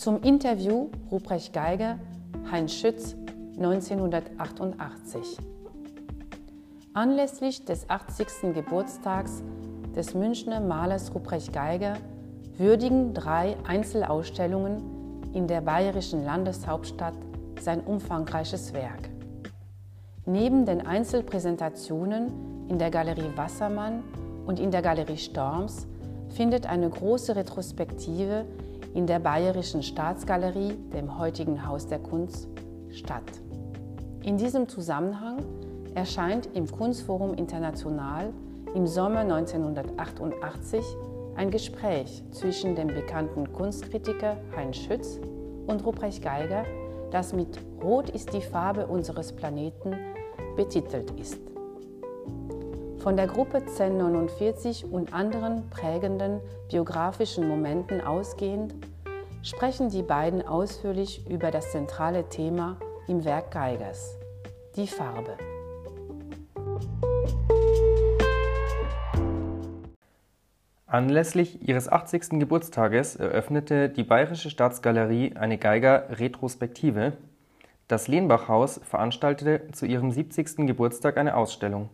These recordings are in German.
Zum Interview Ruprecht Geiger, Heinz Schütz, 1988. Anlässlich des 80. Geburtstags des Münchner Malers Ruprecht Geiger würdigen drei Einzelausstellungen in der bayerischen Landeshauptstadt sein umfangreiches Werk. Neben den Einzelpräsentationen in der Galerie Wassermann und in der Galerie Storms findet eine große Retrospektive in der Bayerischen Staatsgalerie, dem heutigen Haus der Kunst, statt. In diesem Zusammenhang erscheint im Kunstforum International im Sommer 1988 ein Gespräch zwischen dem bekannten Kunstkritiker Heinz Schütz und Ruprecht Geiger, das mit Rot ist die Farbe unseres Planeten betitelt ist. Von der Gruppe 1049 und anderen prägenden biografischen Momenten ausgehend sprechen die beiden ausführlich über das zentrale Thema im Werk Geigers, die Farbe. Anlässlich ihres 80. Geburtstages eröffnete die Bayerische Staatsgalerie eine Geiger-Retrospektive. Das Lehnbach-Haus veranstaltete zu ihrem 70. Geburtstag eine Ausstellung.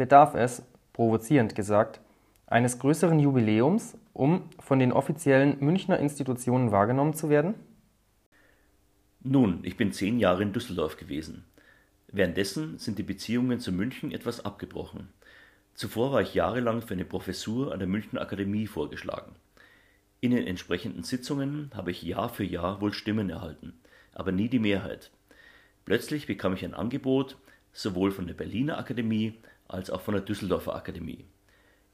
Bedarf es, provozierend gesagt, eines größeren Jubiläums, um von den offiziellen Münchner Institutionen wahrgenommen zu werden? Nun, ich bin zehn Jahre in Düsseldorf gewesen. Währenddessen sind die Beziehungen zu München etwas abgebrochen. Zuvor war ich jahrelang für eine Professur an der Münchner Akademie vorgeschlagen. In den entsprechenden Sitzungen habe ich Jahr für Jahr wohl Stimmen erhalten, aber nie die Mehrheit. Plötzlich bekam ich ein Angebot, sowohl von der Berliner Akademie als auch von der Düsseldorfer Akademie.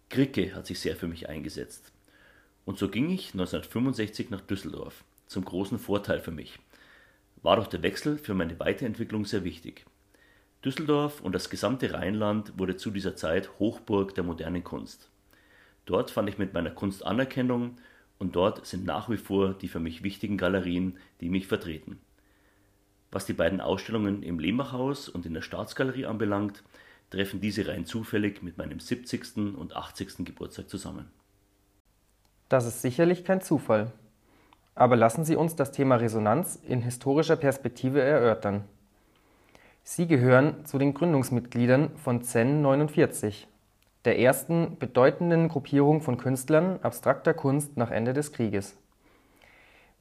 Kricke hat sich sehr für mich eingesetzt. Und so ging ich 1965 nach Düsseldorf, zum großen Vorteil für mich. War doch der Wechsel für meine Weiterentwicklung sehr wichtig. Düsseldorf und das gesamte Rheinland wurde zu dieser Zeit Hochburg der modernen Kunst. Dort fand ich mit meiner Kunst Anerkennung und dort sind nach wie vor die für mich wichtigen Galerien, die mich vertreten. Was die beiden Ausstellungen im Lehmachhaus und in der Staatsgalerie anbelangt, treffen diese rein zufällig mit meinem 70. und 80. Geburtstag zusammen. Das ist sicherlich kein Zufall. Aber lassen Sie uns das Thema Resonanz in historischer Perspektive erörtern. Sie gehören zu den Gründungsmitgliedern von Zen 49, der ersten bedeutenden Gruppierung von Künstlern abstrakter Kunst nach Ende des Krieges.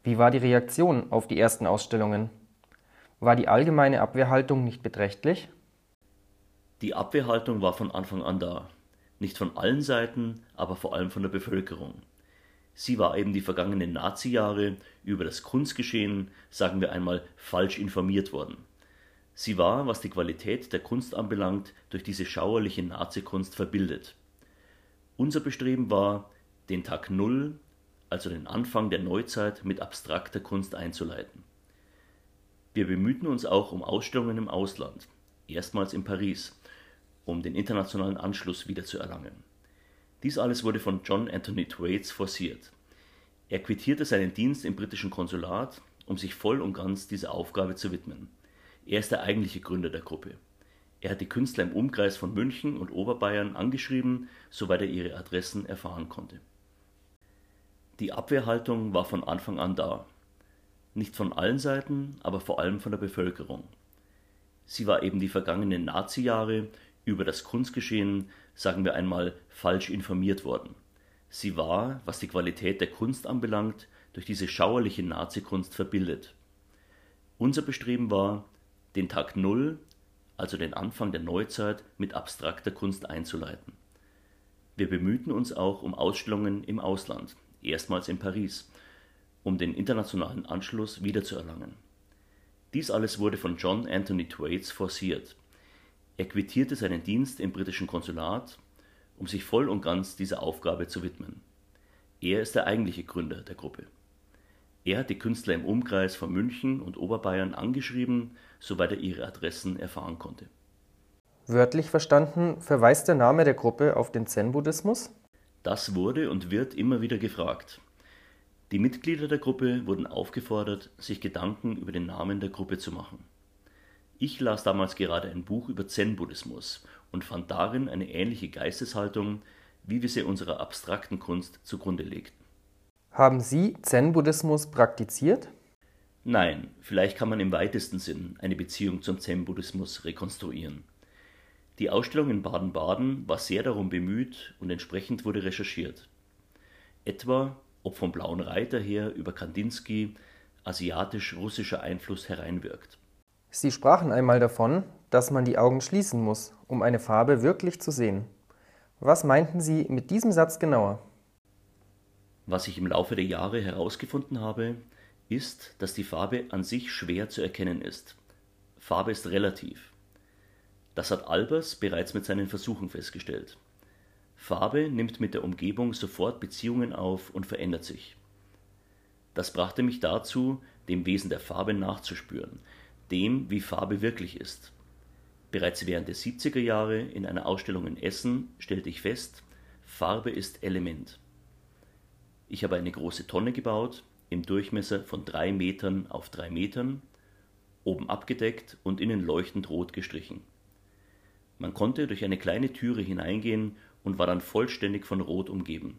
Wie war die Reaktion auf die ersten Ausstellungen? War die allgemeine Abwehrhaltung nicht beträchtlich? Die Abwehrhaltung war von Anfang an da. Nicht von allen Seiten, aber vor allem von der Bevölkerung. Sie war eben die vergangenen Nazi-Jahre über das Kunstgeschehen, sagen wir einmal, falsch informiert worden. Sie war, was die Qualität der Kunst anbelangt, durch diese schauerliche Nazikunst verbildet. Unser Bestreben war, den Tag Null, also den Anfang der Neuzeit, mit abstrakter Kunst einzuleiten. Wir bemühten uns auch um Ausstellungen im Ausland, erstmals in Paris, um den internationalen Anschluss wiederzuerlangen. Dies alles wurde von John Anthony Thwaites forciert. Er quittierte seinen Dienst im britischen Konsulat, um sich voll und ganz dieser Aufgabe zu widmen. Er ist der eigentliche Gründer der Gruppe. Er hat die Künstler im Umkreis von München und Oberbayern angeschrieben, soweit er ihre Adressen erfahren konnte. Die Abwehrhaltung war von Anfang an da. Nicht von allen Seiten, aber vor allem von der Bevölkerung. Sie war eben die vergangenen Nazi-Jahre über das Kunstgeschehen, sagen wir einmal, falsch informiert worden. Sie war, was die Qualität der Kunst anbelangt, durch diese schauerliche Nazikunst verbildet. Unser Bestreben war, den Tag Null, also den Anfang der Neuzeit, mit abstrakter Kunst einzuleiten. Wir bemühten uns auch um Ausstellungen im Ausland, erstmals in Paris, um den internationalen Anschluss wiederzuerlangen. Dies alles wurde von John Anthony Thwaites forciert. Er quittierte seinen Dienst im britischen Konsulat, um sich voll und ganz dieser Aufgabe zu widmen. Er ist der eigentliche Gründer der Gruppe. Er hat die Künstler im Umkreis von München und Oberbayern angeschrieben, soweit er ihre Adressen erfahren konnte. Wörtlich verstanden verweist der Name der Gruppe auf den Zen-Buddhismus? Das wurde und wird immer wieder gefragt. Die Mitglieder der Gruppe wurden aufgefordert, sich Gedanken über den Namen der Gruppe zu machen. Ich las damals gerade ein Buch über Zen-Buddhismus und fand darin eine ähnliche Geisteshaltung, wie wir sie unserer abstrakten Kunst zugrunde legten. Haben Sie Zen-Buddhismus praktiziert? Nein, vielleicht kann man im weitesten Sinn eine Beziehung zum Zen-Buddhismus rekonstruieren. Die Ausstellung in Baden-Baden war sehr darum bemüht und entsprechend wurde recherchiert. Etwa, ob vom Blauen Reiter her über Kandinsky asiatisch-russischer Einfluss hereinwirkt. Sie sprachen einmal davon, dass man die Augen schließen muss, um eine Farbe wirklich zu sehen. Was meinten Sie mit diesem Satz genauer? Was ich im Laufe der Jahre herausgefunden habe, ist, dass die Farbe an sich schwer zu erkennen ist. Farbe ist relativ. Das hat Albers bereits mit seinen Versuchen festgestellt. Farbe nimmt mit der Umgebung sofort Beziehungen auf und verändert sich. Das brachte mich dazu, dem Wesen der Farbe nachzuspüren, dem, wie Farbe wirklich ist. Bereits während der 70er Jahre in einer Ausstellung in Essen stellte ich fest, Farbe ist Element. Ich habe eine große Tonne gebaut, im Durchmesser von drei Metern auf drei Metern, oben abgedeckt und innen leuchtend rot gestrichen. Man konnte durch eine kleine Türe hineingehen und war dann vollständig von Rot umgeben.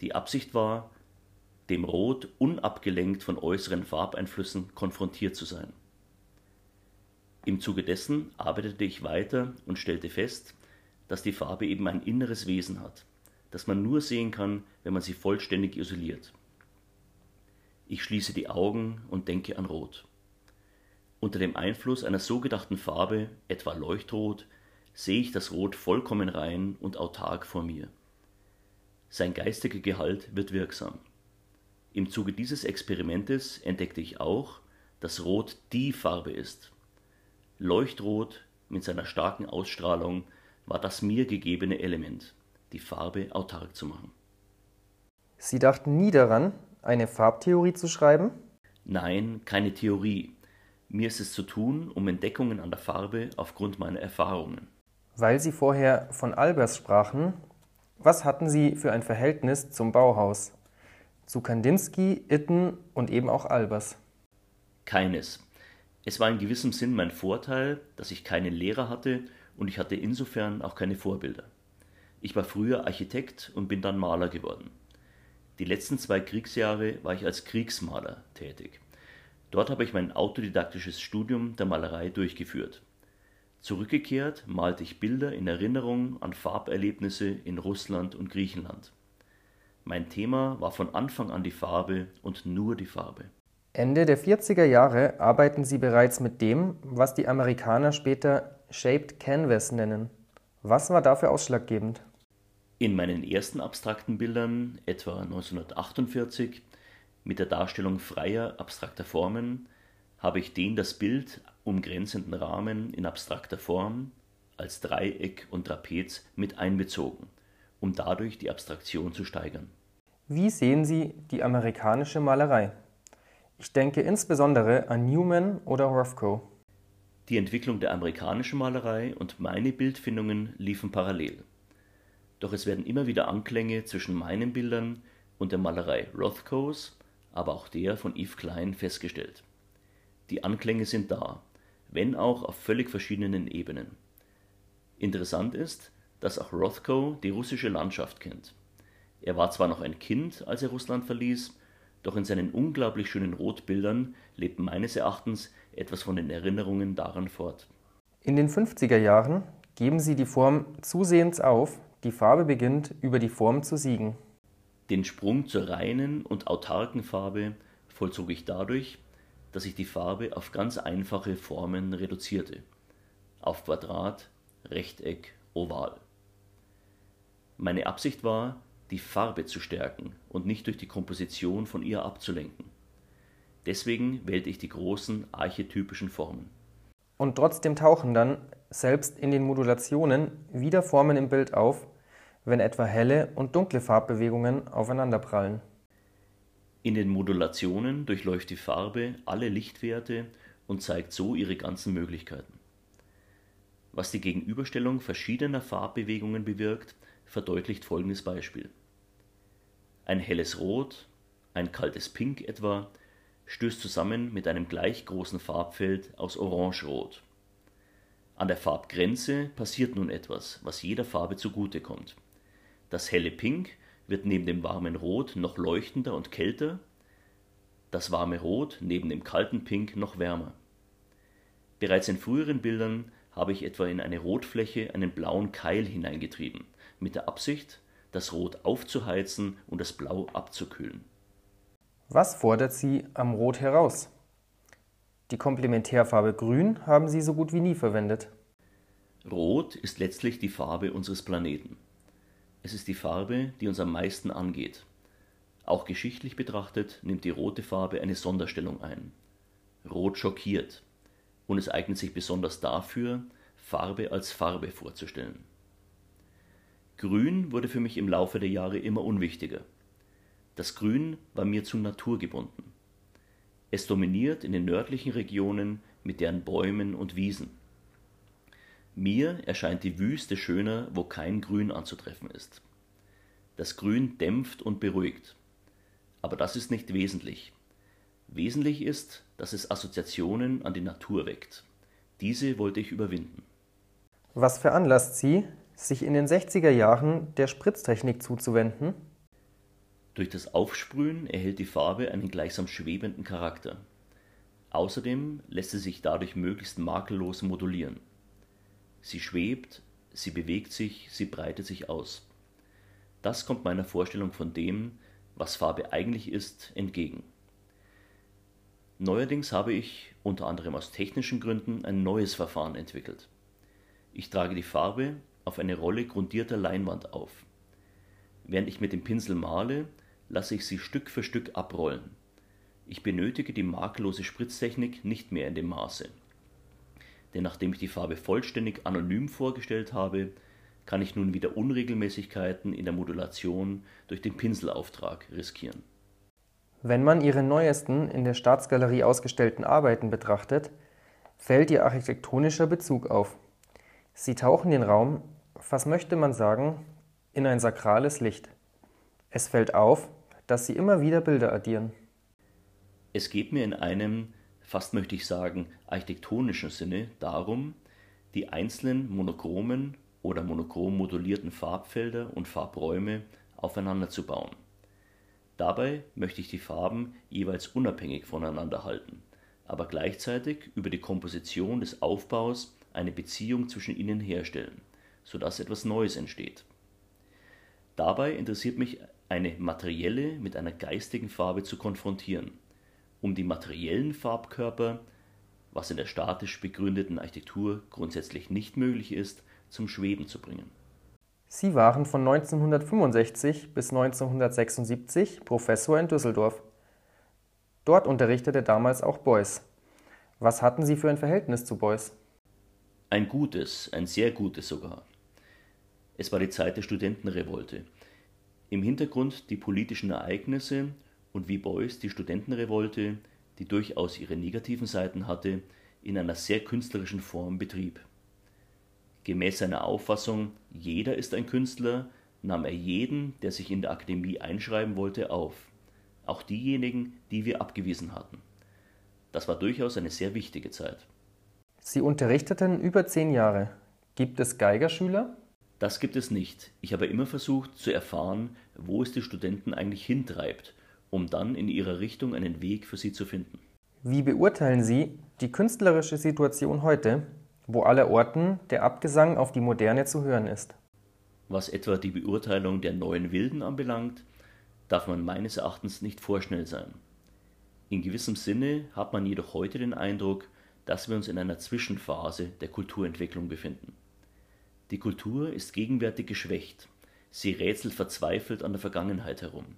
Die Absicht war, dem Rot unabgelenkt von äußeren Farbeinflüssen konfrontiert zu sein. Im Zuge dessen arbeitete ich weiter und stellte fest, dass die Farbe eben ein inneres Wesen hat das man nur sehen kann, wenn man sie vollständig isoliert. Ich schließe die Augen und denke an Rot. Unter dem Einfluss einer so gedachten Farbe, etwa Leuchtrot, sehe ich das Rot vollkommen rein und autark vor mir. Sein geistiger Gehalt wird wirksam. Im Zuge dieses Experimentes entdeckte ich auch, dass Rot die Farbe ist. Leuchtrot mit seiner starken Ausstrahlung war das mir gegebene Element die Farbe autark zu machen. Sie dachten nie daran, eine Farbtheorie zu schreiben? Nein, keine Theorie. Mir ist es zu tun, um Entdeckungen an der Farbe aufgrund meiner Erfahrungen. Weil Sie vorher von Albers sprachen, was hatten Sie für ein Verhältnis zum Bauhaus? Zu Kandinsky, Itten und eben auch Albers? Keines. Es war in gewissem Sinn mein Vorteil, dass ich keinen Lehrer hatte und ich hatte insofern auch keine Vorbilder. Ich war früher Architekt und bin dann Maler geworden. Die letzten zwei Kriegsjahre war ich als Kriegsmaler tätig. Dort habe ich mein autodidaktisches Studium der Malerei durchgeführt. Zurückgekehrt malte ich Bilder in Erinnerung an Farberlebnisse in Russland und Griechenland. Mein Thema war von Anfang an die Farbe und nur die Farbe. Ende der 40er Jahre arbeiten Sie bereits mit dem, was die Amerikaner später Shaped Canvas nennen. Was war dafür ausschlaggebend? In meinen ersten abstrakten Bildern, etwa 1948, mit der Darstellung freier abstrakter Formen, habe ich den das Bild umgrenzenden Rahmen in abstrakter Form als Dreieck und Trapez mit einbezogen, um dadurch die Abstraktion zu steigern. Wie sehen Sie die amerikanische Malerei? Ich denke insbesondere an Newman oder Rothko. Die Entwicklung der amerikanischen Malerei und meine Bildfindungen liefen parallel doch es werden immer wieder Anklänge zwischen meinen Bildern und der Malerei Rothkos, aber auch der von Yves Klein festgestellt. Die Anklänge sind da, wenn auch auf völlig verschiedenen Ebenen. Interessant ist, dass auch Rothko die russische Landschaft kennt. Er war zwar noch ein Kind, als er Russland verließ, doch in seinen unglaublich schönen Rotbildern lebt meines Erachtens etwas von den Erinnerungen daran fort. In den 50er Jahren geben Sie die Form zusehends auf, die Farbe beginnt, über die Form zu siegen. Den Sprung zur reinen und autarken Farbe vollzog ich dadurch, dass ich die Farbe auf ganz einfache Formen reduzierte. Auf Quadrat, Rechteck, Oval. Meine Absicht war, die Farbe zu stärken und nicht durch die Komposition von ihr abzulenken. Deswegen wählte ich die großen archetypischen Formen. Und trotzdem tauchen dann, selbst in den Modulationen, wieder Formen im Bild auf, wenn etwa helle und dunkle Farbbewegungen aufeinanderprallen. In den Modulationen durchläuft die Farbe alle Lichtwerte und zeigt so ihre ganzen Möglichkeiten. Was die Gegenüberstellung verschiedener Farbbewegungen bewirkt, verdeutlicht folgendes Beispiel. Ein helles Rot, ein kaltes Pink etwa, stößt zusammen mit einem gleich großen Farbfeld aus Orangerot. An der Farbgrenze passiert nun etwas, was jeder Farbe zugute kommt. Das helle Pink wird neben dem warmen Rot noch leuchtender und kälter, das warme Rot neben dem kalten Pink noch wärmer. Bereits in früheren Bildern habe ich etwa in eine Rotfläche einen blauen Keil hineingetrieben, mit der Absicht, das Rot aufzuheizen und das Blau abzukühlen. Was fordert Sie am Rot heraus? Die Komplementärfarbe Grün haben Sie so gut wie nie verwendet. Rot ist letztlich die Farbe unseres Planeten. Es ist die Farbe, die uns am meisten angeht. Auch geschichtlich betrachtet nimmt die rote Farbe eine Sonderstellung ein. Rot schockiert und es eignet sich besonders dafür, Farbe als Farbe vorzustellen. Grün wurde für mich im Laufe der Jahre immer unwichtiger. Das Grün war mir zu naturgebunden. Es dominiert in den nördlichen Regionen mit deren Bäumen und Wiesen. Mir erscheint die Wüste schöner, wo kein Grün anzutreffen ist. Das Grün dämpft und beruhigt. Aber das ist nicht wesentlich. Wesentlich ist, dass es Assoziationen an die Natur weckt. Diese wollte ich überwinden. Was veranlasst Sie, sich in den 60er Jahren der Spritztechnik zuzuwenden? Durch das Aufsprühen erhält die Farbe einen gleichsam schwebenden Charakter. Außerdem lässt sie sich dadurch möglichst makellos modulieren. Sie schwebt, sie bewegt sich, sie breitet sich aus. Das kommt meiner Vorstellung von dem, was Farbe eigentlich ist, entgegen. Neuerdings habe ich, unter anderem aus technischen Gründen, ein neues Verfahren entwickelt. Ich trage die Farbe auf eine Rolle grundierter Leinwand auf. Während ich mit dem Pinsel male, lasse ich sie Stück für Stück abrollen. Ich benötige die makellose Spritztechnik nicht mehr in dem Maße. Denn nachdem ich die Farbe vollständig anonym vorgestellt habe, kann ich nun wieder Unregelmäßigkeiten in der Modulation durch den Pinselauftrag riskieren. Wenn man ihre neuesten in der Staatsgalerie ausgestellten Arbeiten betrachtet, fällt ihr architektonischer Bezug auf. Sie tauchen den Raum, was möchte man sagen, in ein sakrales Licht. Es fällt auf, dass sie immer wieder Bilder addieren. Es geht mir in einem, fast möchte ich sagen, architektonischen Sinne darum, die einzelnen monochromen oder monochrom modulierten Farbfelder und Farbräume aufeinander zu bauen. Dabei möchte ich die Farben jeweils unabhängig voneinander halten, aber gleichzeitig über die Komposition des Aufbaus eine Beziehung zwischen ihnen herstellen, sodass etwas Neues entsteht. Dabei interessiert mich eine materielle mit einer geistigen Farbe zu konfrontieren, um die materiellen Farbkörper, was in der statisch begründeten Architektur grundsätzlich nicht möglich ist, zum Schweben zu bringen Sie waren von 1965 bis 1976 Professor in Düsseldorf. Dort unterrichtete damals auch Beuys. Was hatten Sie für ein Verhältnis zu Beuys? Ein gutes, ein sehr gutes sogar. Es war die Zeit der Studentenrevolte. Im Hintergrund die politischen Ereignisse und wie Beuys die Studentenrevolte, die durchaus ihre negativen Seiten hatte, in einer sehr künstlerischen Form betrieb. Gemäß seiner Auffassung, jeder ist ein Künstler, nahm er jeden, der sich in der Akademie einschreiben wollte, auf, auch diejenigen, die wir abgewiesen hatten. Das war durchaus eine sehr wichtige Zeit. Sie unterrichteten über zehn Jahre. Gibt es Geigerschüler? Das gibt es nicht. Ich habe immer versucht zu erfahren, wo es die Studenten eigentlich hintreibt, um dann in ihrer Richtung einen Weg für sie zu finden. Wie beurteilen Sie die künstlerische Situation heute wo allerorten der Abgesang auf die Moderne zu hören ist. Was etwa die Beurteilung der neuen Wilden anbelangt, darf man meines Erachtens nicht vorschnell sein. In gewissem Sinne hat man jedoch heute den Eindruck, dass wir uns in einer Zwischenphase der Kulturentwicklung befinden. Die Kultur ist gegenwärtig geschwächt, sie rätselt verzweifelt an der Vergangenheit herum.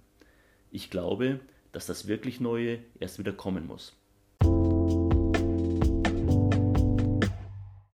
Ich glaube, dass das wirklich Neue erst wieder kommen muss.